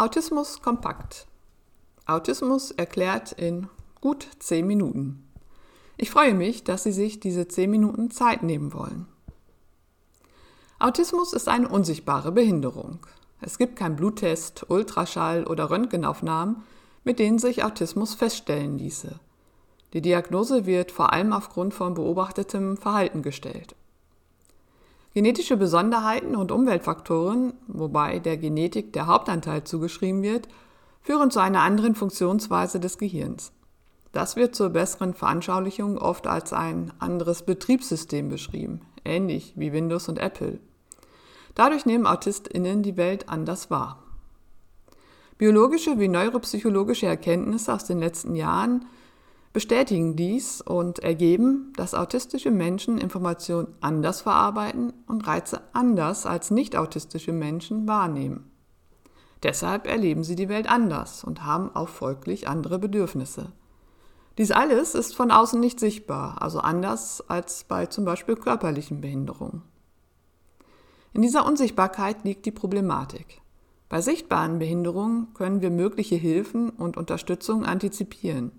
Autismus kompakt. Autismus erklärt in gut 10 Minuten. Ich freue mich, dass Sie sich diese 10 Minuten Zeit nehmen wollen. Autismus ist eine unsichtbare Behinderung. Es gibt keinen Bluttest, Ultraschall oder Röntgenaufnahmen, mit denen sich Autismus feststellen ließe. Die Diagnose wird vor allem aufgrund von beobachtetem Verhalten gestellt. Genetische Besonderheiten und Umweltfaktoren, wobei der Genetik der Hauptanteil zugeschrieben wird, führen zu einer anderen Funktionsweise des Gehirns. Das wird zur besseren Veranschaulichung oft als ein anderes Betriebssystem beschrieben, ähnlich wie Windows und Apple. Dadurch nehmen AutistInnen die Welt anders wahr. Biologische wie neuropsychologische Erkenntnisse aus den letzten Jahren bestätigen dies und ergeben, dass autistische Menschen Informationen anders verarbeiten und Reize anders als nicht autistische Menschen wahrnehmen. Deshalb erleben sie die Welt anders und haben auch folglich andere Bedürfnisse. Dies alles ist von außen nicht sichtbar, also anders als bei zum Beispiel körperlichen Behinderungen. In dieser Unsichtbarkeit liegt die Problematik. Bei sichtbaren Behinderungen können wir mögliche Hilfen und Unterstützung antizipieren.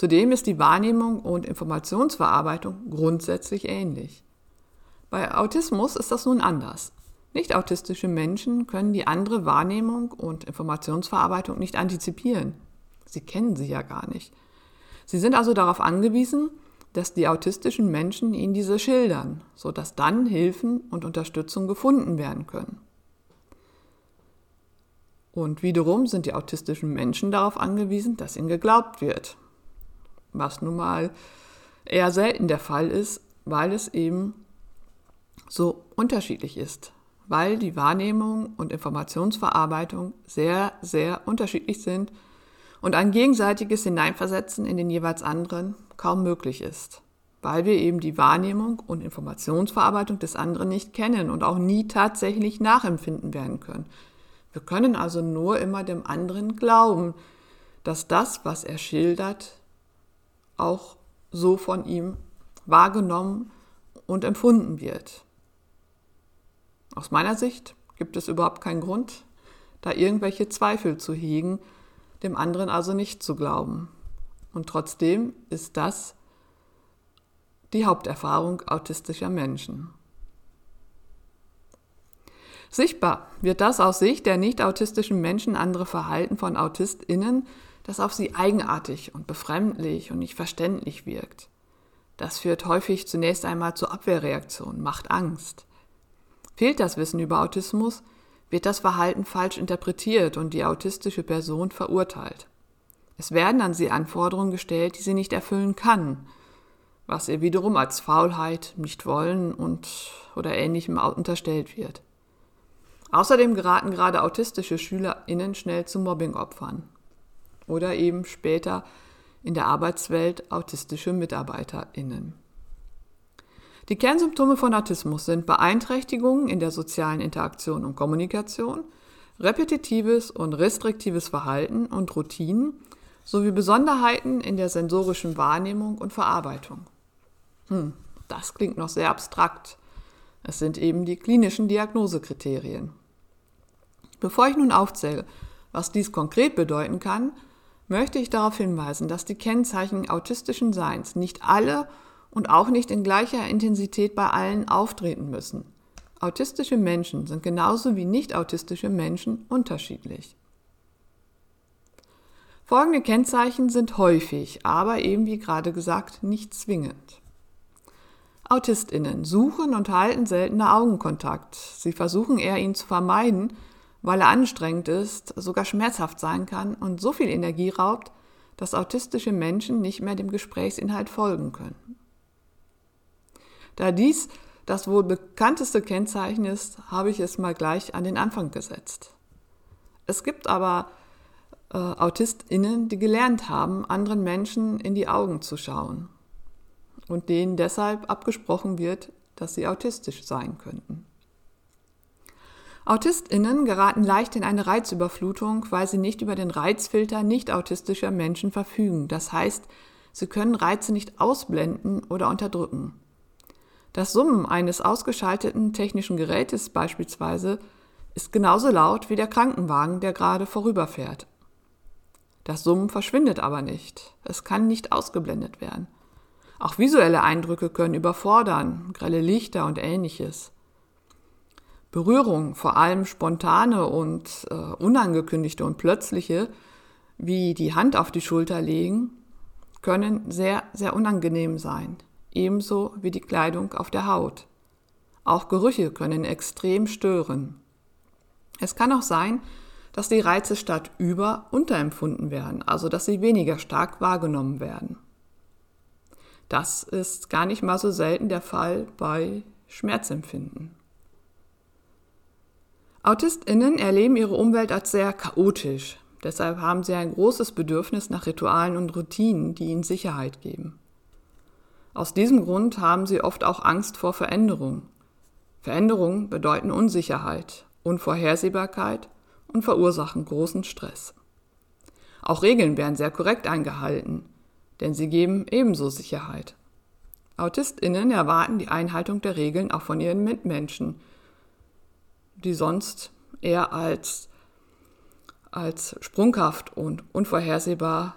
Zudem ist die Wahrnehmung und Informationsverarbeitung grundsätzlich ähnlich. Bei Autismus ist das nun anders. Nicht autistische Menschen können die andere Wahrnehmung und Informationsverarbeitung nicht antizipieren. Sie kennen sie ja gar nicht. Sie sind also darauf angewiesen, dass die autistischen Menschen ihnen diese schildern, sodass dann Hilfen und Unterstützung gefunden werden können. Und wiederum sind die autistischen Menschen darauf angewiesen, dass ihnen geglaubt wird was nun mal eher selten der Fall ist, weil es eben so unterschiedlich ist, weil die Wahrnehmung und Informationsverarbeitung sehr, sehr unterschiedlich sind und ein gegenseitiges Hineinversetzen in den jeweils anderen kaum möglich ist, weil wir eben die Wahrnehmung und Informationsverarbeitung des anderen nicht kennen und auch nie tatsächlich nachempfinden werden können. Wir können also nur immer dem anderen glauben, dass das, was er schildert, auch so von ihm wahrgenommen und empfunden wird. Aus meiner Sicht gibt es überhaupt keinen Grund, da irgendwelche Zweifel zu hegen, dem anderen also nicht zu glauben. Und trotzdem ist das die Haupterfahrung autistischer Menschen. Sichtbar wird das aus Sicht der nicht autistischen Menschen andere Verhalten von AutistInnen das auf sie eigenartig und befremdlich und nicht verständlich wirkt. Das führt häufig zunächst einmal zur Abwehrreaktion, macht Angst. Fehlt das Wissen über Autismus, wird das Verhalten falsch interpretiert und die autistische Person verurteilt. Es werden an sie Anforderungen gestellt, die sie nicht erfüllen kann, was ihr wiederum als Faulheit, nicht wollen und oder ähnlichem unterstellt wird. Außerdem geraten gerade autistische SchülerInnen schnell zu Mobbingopfern oder eben später in der Arbeitswelt autistische MitarbeiterInnen. Die Kernsymptome von Autismus sind Beeinträchtigungen in der sozialen Interaktion und Kommunikation, repetitives und restriktives Verhalten und Routinen sowie Besonderheiten in der sensorischen Wahrnehmung und Verarbeitung. Hm, das klingt noch sehr abstrakt. Es sind eben die klinischen Diagnosekriterien. Bevor ich nun aufzähle, was dies konkret bedeuten kann, möchte ich darauf hinweisen, dass die Kennzeichen autistischen Seins nicht alle und auch nicht in gleicher Intensität bei allen auftreten müssen. Autistische Menschen sind genauso wie nicht autistische Menschen unterschiedlich. Folgende Kennzeichen sind häufig, aber eben wie gerade gesagt nicht zwingend. Autistinnen suchen und halten seltener Augenkontakt. Sie versuchen eher ihn zu vermeiden, weil er anstrengend ist, sogar schmerzhaft sein kann und so viel Energie raubt, dass autistische Menschen nicht mehr dem Gesprächsinhalt folgen können. Da dies das wohl bekannteste Kennzeichen ist, habe ich es mal gleich an den Anfang gesetzt. Es gibt aber äh, AutistInnen, die gelernt haben, anderen Menschen in die Augen zu schauen und denen deshalb abgesprochen wird, dass sie autistisch sein könnten. AutistInnen geraten leicht in eine Reizüberflutung, weil sie nicht über den Reizfilter nicht autistischer Menschen verfügen. Das heißt, sie können Reize nicht ausblenden oder unterdrücken. Das Summen eines ausgeschalteten technischen Gerätes beispielsweise ist genauso laut wie der Krankenwagen, der gerade vorüberfährt. Das Summen verschwindet aber nicht. Es kann nicht ausgeblendet werden. Auch visuelle Eindrücke können überfordern, grelle Lichter und ähnliches. Berührung, vor allem spontane und äh, unangekündigte und plötzliche, wie die Hand auf die Schulter legen, können sehr, sehr unangenehm sein, ebenso wie die Kleidung auf der Haut. Auch Gerüche können extrem stören. Es kann auch sein, dass die Reize statt über unterempfunden werden, also dass sie weniger stark wahrgenommen werden. Das ist gar nicht mal so selten der Fall bei Schmerzempfinden. AutistInnen erleben ihre Umwelt als sehr chaotisch. Deshalb haben sie ein großes Bedürfnis nach Ritualen und Routinen, die ihnen Sicherheit geben. Aus diesem Grund haben sie oft auch Angst vor Veränderung. Veränderungen bedeuten Unsicherheit, Unvorhersehbarkeit und verursachen großen Stress. Auch Regeln werden sehr korrekt eingehalten, denn sie geben ebenso Sicherheit. AutistInnen erwarten die Einhaltung der Regeln auch von ihren Mitmenschen, die sonst eher als, als sprunghaft und unvorhersehbar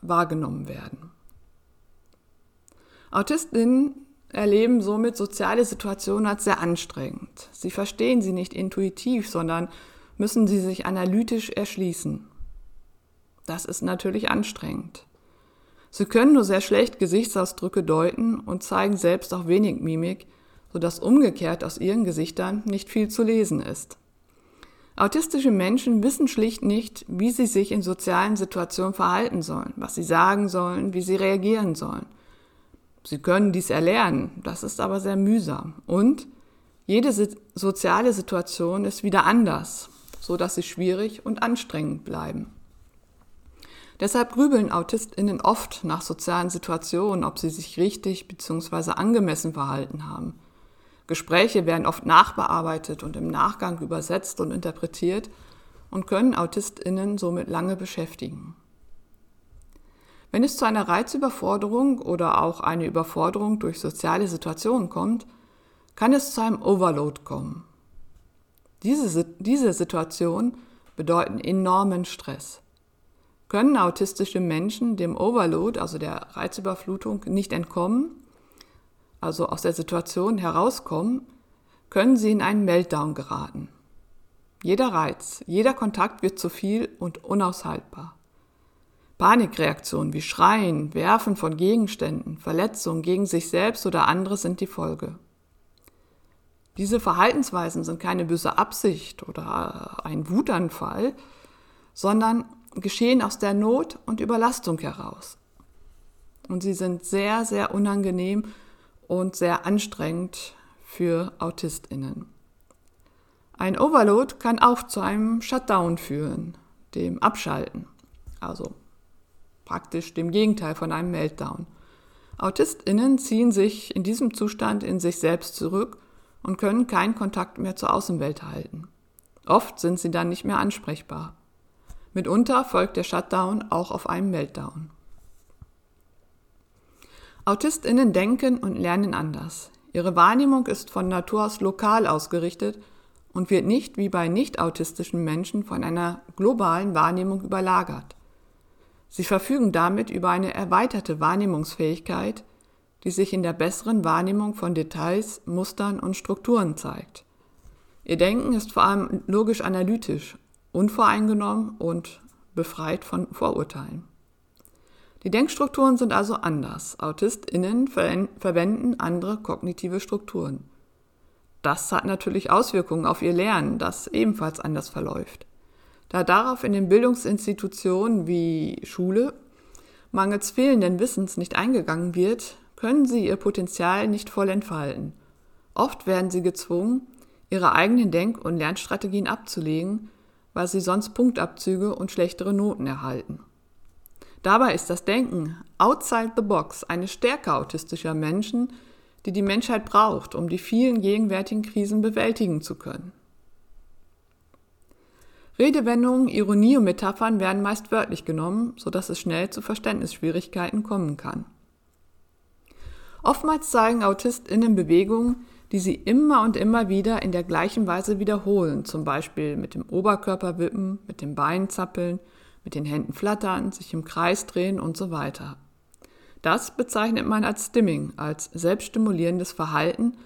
wahrgenommen werden. Autistinnen erleben somit soziale Situationen als sehr anstrengend. Sie verstehen sie nicht intuitiv, sondern müssen sie sich analytisch erschließen. Das ist natürlich anstrengend. Sie können nur sehr schlecht Gesichtsausdrücke deuten und zeigen selbst auch wenig Mimik, sodass umgekehrt aus ihren Gesichtern nicht viel zu lesen ist. Autistische Menschen wissen schlicht nicht, wie sie sich in sozialen Situationen verhalten sollen, was sie sagen sollen, wie sie reagieren sollen. Sie können dies erlernen, das ist aber sehr mühsam. Und jede soziale Situation ist wieder anders, so dass sie schwierig und anstrengend bleiben. Deshalb grübeln AutistInnen oft nach sozialen Situationen, ob sie sich richtig bzw. angemessen verhalten haben. Gespräche werden oft nachbearbeitet und im Nachgang übersetzt und interpretiert und können AutistInnen somit lange beschäftigen. Wenn es zu einer Reizüberforderung oder auch eine Überforderung durch soziale Situationen kommt, kann es zu einem Overload kommen. Diese, diese Situationen bedeuten enormen Stress. Können autistische Menschen dem Overload, also der Reizüberflutung, nicht entkommen, also aus der Situation herauskommen, können sie in einen Meltdown geraten. Jeder Reiz, jeder Kontakt wird zu viel und unaushaltbar. Panikreaktionen wie Schreien, Werfen von Gegenständen, Verletzungen gegen sich selbst oder andere sind die Folge. Diese Verhaltensweisen sind keine böse Absicht oder ein Wutanfall, sondern geschehen aus der Not und Überlastung heraus. Und sie sind sehr, sehr unangenehm und sehr anstrengend für Autistinnen. Ein Overload kann auch zu einem Shutdown führen, dem Abschalten, also praktisch dem Gegenteil von einem Meltdown. Autistinnen ziehen sich in diesem Zustand in sich selbst zurück und können keinen Kontakt mehr zur Außenwelt halten. Oft sind sie dann nicht mehr ansprechbar. Mitunter folgt der Shutdown auch auf einen Meltdown. Autistinnen denken und lernen anders. Ihre Wahrnehmung ist von Natur aus lokal ausgerichtet und wird nicht wie bei nicht autistischen Menschen von einer globalen Wahrnehmung überlagert. Sie verfügen damit über eine erweiterte Wahrnehmungsfähigkeit, die sich in der besseren Wahrnehmung von Details, Mustern und Strukturen zeigt. Ihr Denken ist vor allem logisch-analytisch unvoreingenommen und befreit von Vorurteilen. Die Denkstrukturen sind also anders. AutistInnen verwenden andere kognitive Strukturen. Das hat natürlich Auswirkungen auf ihr Lernen, das ebenfalls anders verläuft. Da darauf in den Bildungsinstitutionen wie Schule mangels fehlenden Wissens nicht eingegangen wird, können sie ihr Potenzial nicht voll entfalten. Oft werden sie gezwungen, ihre eigenen Denk- und Lernstrategien abzulegen, weil sie sonst Punktabzüge und schlechtere Noten erhalten. Dabei ist das Denken outside the box eine Stärke autistischer Menschen, die die Menschheit braucht, um die vielen gegenwärtigen Krisen bewältigen zu können. Redewendungen, Ironie und Metaphern werden meist wörtlich genommen, sodass es schnell zu Verständnisschwierigkeiten kommen kann. Oftmals zeigen AutistInnen Bewegungen, die sie immer und immer wieder in der gleichen Weise wiederholen, zum Beispiel mit dem Oberkörper wippen, mit den Beinen zappeln, mit den Händen flattern, sich im Kreis drehen und so weiter. Das bezeichnet man als Stimming, als selbststimulierendes Verhalten,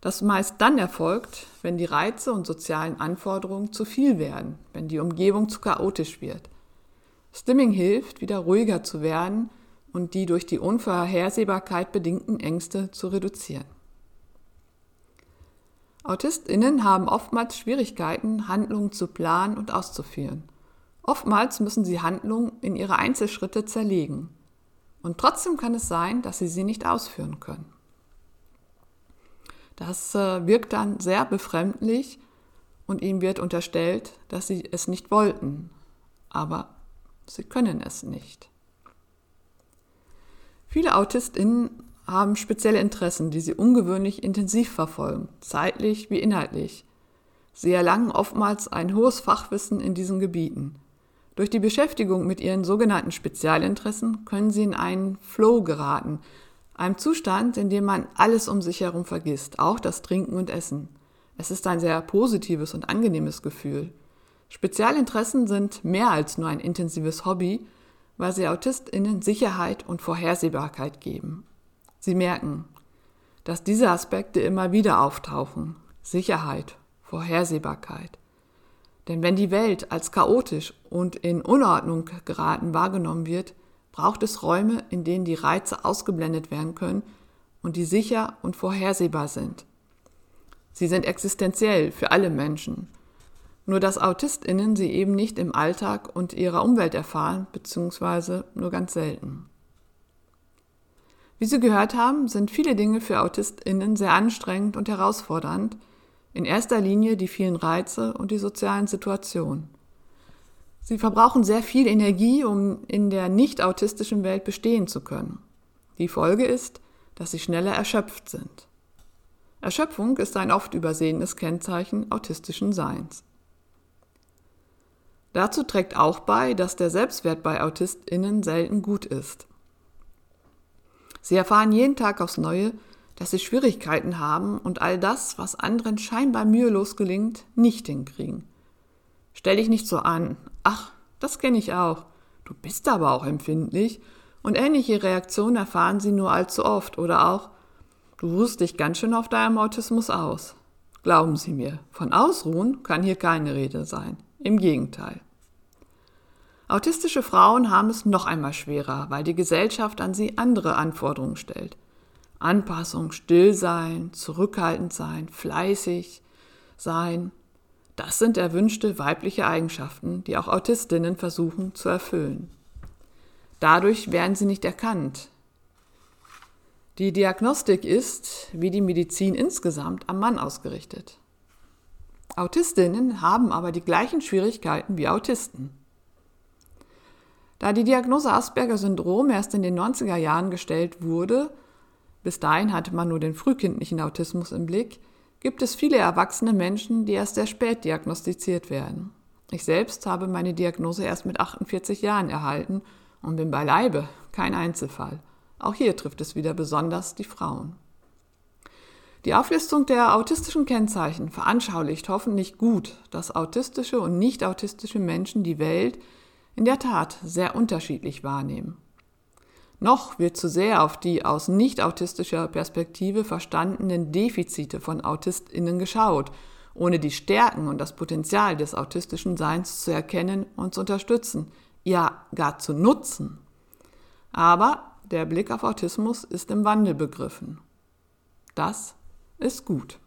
das meist dann erfolgt, wenn die Reize und sozialen Anforderungen zu viel werden, wenn die Umgebung zu chaotisch wird. Stimming hilft, wieder ruhiger zu werden und die durch die Unvorhersehbarkeit bedingten Ängste zu reduzieren. AutistInnen haben oftmals Schwierigkeiten, Handlungen zu planen und auszuführen. Oftmals müssen sie Handlungen in ihre Einzelschritte zerlegen. Und trotzdem kann es sein, dass sie sie nicht ausführen können. Das äh, wirkt dann sehr befremdlich und ihnen wird unterstellt, dass sie es nicht wollten. Aber sie können es nicht. Viele AutistInnen haben spezielle Interessen, die sie ungewöhnlich intensiv verfolgen, zeitlich wie inhaltlich. Sie erlangen oftmals ein hohes Fachwissen in diesen Gebieten. Durch die Beschäftigung mit ihren sogenannten Spezialinteressen können sie in einen Flow geraten, einem Zustand, in dem man alles um sich herum vergisst, auch das Trinken und Essen. Es ist ein sehr positives und angenehmes Gefühl. Spezialinteressen sind mehr als nur ein intensives Hobby, weil sie AutistInnen Sicherheit und Vorhersehbarkeit geben. Sie merken, dass diese Aspekte immer wieder auftauchen. Sicherheit, Vorhersehbarkeit. Denn wenn die Welt als chaotisch und in Unordnung geraten wahrgenommen wird, braucht es Räume, in denen die Reize ausgeblendet werden können und die sicher und vorhersehbar sind. Sie sind existenziell für alle Menschen nur dass AutistInnen sie eben nicht im Alltag und ihrer Umwelt erfahren, beziehungsweise nur ganz selten. Wie Sie gehört haben, sind viele Dinge für AutistInnen sehr anstrengend und herausfordernd, in erster Linie die vielen Reize und die sozialen Situationen. Sie verbrauchen sehr viel Energie, um in der nicht autistischen Welt bestehen zu können. Die Folge ist, dass sie schneller erschöpft sind. Erschöpfung ist ein oft übersehenes Kennzeichen autistischen Seins. Dazu trägt auch bei, dass der Selbstwert bei AutistInnen selten gut ist. Sie erfahren jeden Tag aufs Neue, dass sie Schwierigkeiten haben und all das, was anderen scheinbar mühelos gelingt, nicht hinkriegen. Stell dich nicht so an. Ach, das kenne ich auch. Du bist aber auch empfindlich. Und ähnliche Reaktionen erfahren sie nur allzu oft oder auch, du ruhst dich ganz schön auf deinem Autismus aus. Glauben Sie mir, von Ausruhen kann hier keine Rede sein. Im Gegenteil. Autistische Frauen haben es noch einmal schwerer, weil die Gesellschaft an sie andere Anforderungen stellt. Anpassung, still sein, zurückhaltend sein, fleißig sein. Das sind erwünschte weibliche Eigenschaften, die auch Autistinnen versuchen zu erfüllen. Dadurch werden sie nicht erkannt. Die Diagnostik ist, wie die Medizin insgesamt, am Mann ausgerichtet. Autistinnen haben aber die gleichen Schwierigkeiten wie Autisten. Da die Diagnose Asperger-Syndrom erst in den 90er Jahren gestellt wurde, bis dahin hatte man nur den frühkindlichen Autismus im Blick, gibt es viele erwachsene Menschen, die erst sehr spät diagnostiziert werden. Ich selbst habe meine Diagnose erst mit 48 Jahren erhalten und bin beileibe kein Einzelfall. Auch hier trifft es wieder besonders die Frauen. Die Auflistung der autistischen Kennzeichen veranschaulicht hoffentlich gut, dass autistische und nicht autistische Menschen die Welt in der Tat sehr unterschiedlich wahrnehmen. Noch wird zu sehr auf die aus nicht autistischer Perspektive verstandenen Defizite von Autistinnen geschaut, ohne die Stärken und das Potenzial des autistischen Seins zu erkennen und zu unterstützen, ja gar zu nutzen. Aber der Blick auf Autismus ist im Wandel begriffen. Das ist gut.